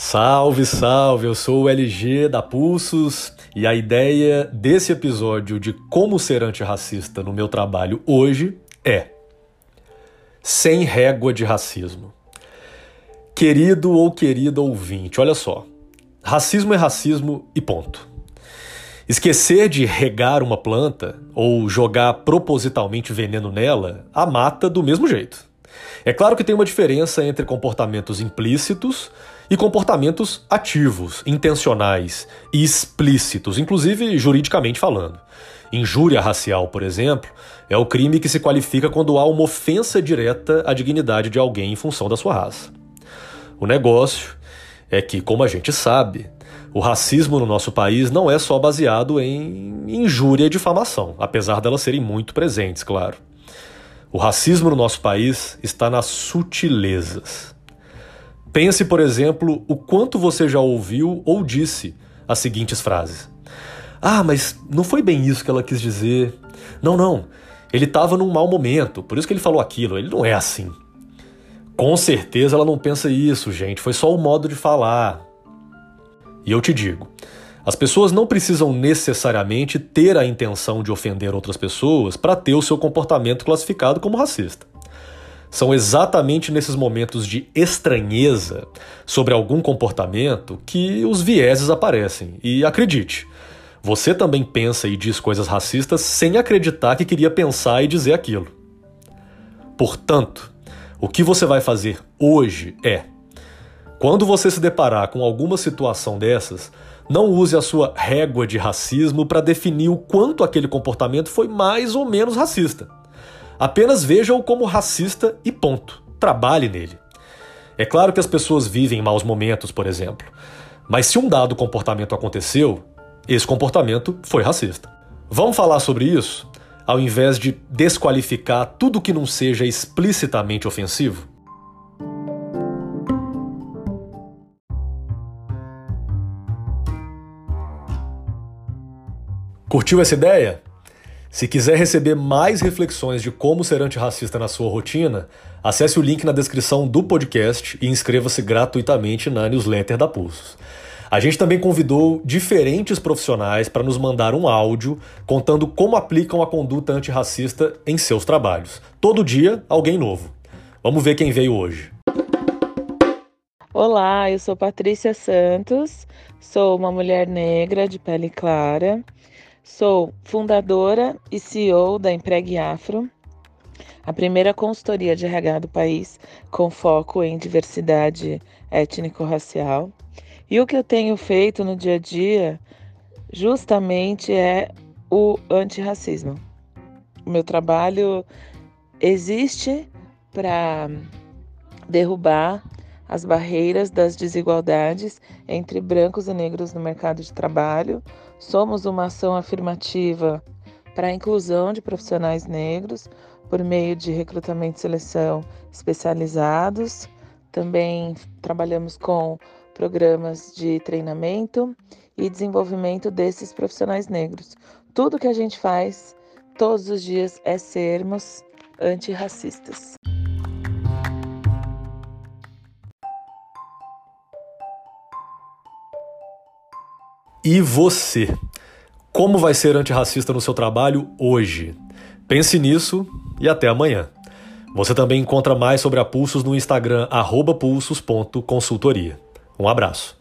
Salve, salve! Eu sou o LG da Pulsos e a ideia desse episódio de como ser antirracista no meu trabalho hoje é sem régua de racismo. Querido ou querida ouvinte, olha só. Racismo é racismo e ponto. Esquecer de regar uma planta ou jogar propositalmente veneno nela a mata do mesmo jeito. É claro que tem uma diferença entre comportamentos implícitos e comportamentos ativos, intencionais e explícitos, inclusive juridicamente falando. Injúria racial, por exemplo, é o crime que se qualifica quando há uma ofensa direta à dignidade de alguém em função da sua raça. O negócio é que, como a gente sabe, o racismo no nosso país não é só baseado em injúria e difamação, apesar delas serem muito presentes, claro. O racismo no nosso país está nas sutilezas. Pense, por exemplo, o quanto você já ouviu ou disse as seguintes frases: Ah, mas não foi bem isso que ela quis dizer. Não, não. Ele estava num mau momento, por isso que ele falou aquilo. Ele não é assim. Com certeza ela não pensa isso, gente. Foi só o modo de falar. E eu te digo: as pessoas não precisam necessariamente ter a intenção de ofender outras pessoas para ter o seu comportamento classificado como racista. São exatamente nesses momentos de estranheza sobre algum comportamento que os vieses aparecem. E acredite, você também pensa e diz coisas racistas sem acreditar que queria pensar e dizer aquilo. Portanto, o que você vai fazer hoje é: quando você se deparar com alguma situação dessas, não use a sua régua de racismo para definir o quanto aquele comportamento foi mais ou menos racista. Apenas veja-o como racista e ponto. Trabalhe nele. É claro que as pessoas vivem maus momentos, por exemplo, mas se um dado comportamento aconteceu, esse comportamento foi racista. Vamos falar sobre isso ao invés de desqualificar tudo que não seja explicitamente ofensivo? Curtiu essa ideia? Se quiser receber mais reflexões de como ser antirracista na sua rotina, acesse o link na descrição do podcast e inscreva-se gratuitamente na newsletter da Pulsos. A gente também convidou diferentes profissionais para nos mandar um áudio contando como aplicam a conduta antirracista em seus trabalhos. Todo dia, alguém novo. Vamos ver quem veio hoje. Olá, eu sou Patrícia Santos, sou uma mulher negra de pele clara Sou fundadora e CEO da Empregue Afro, a primeira consultoria de RH do país com foco em diversidade étnico-racial. E o que eu tenho feito no dia a dia justamente é o antirracismo. O meu trabalho existe para derrubar as barreiras das desigualdades entre brancos e negros no mercado de trabalho, Somos uma ação afirmativa para a inclusão de profissionais negros por meio de recrutamento e seleção especializados. Também trabalhamos com programas de treinamento e desenvolvimento desses profissionais negros. Tudo que a gente faz todos os dias é sermos antirracistas. E você? Como vai ser antirracista no seu trabalho hoje? Pense nisso e até amanhã. Você também encontra mais sobre a Pulsos no Instagram pulsos.consultoria. Um abraço.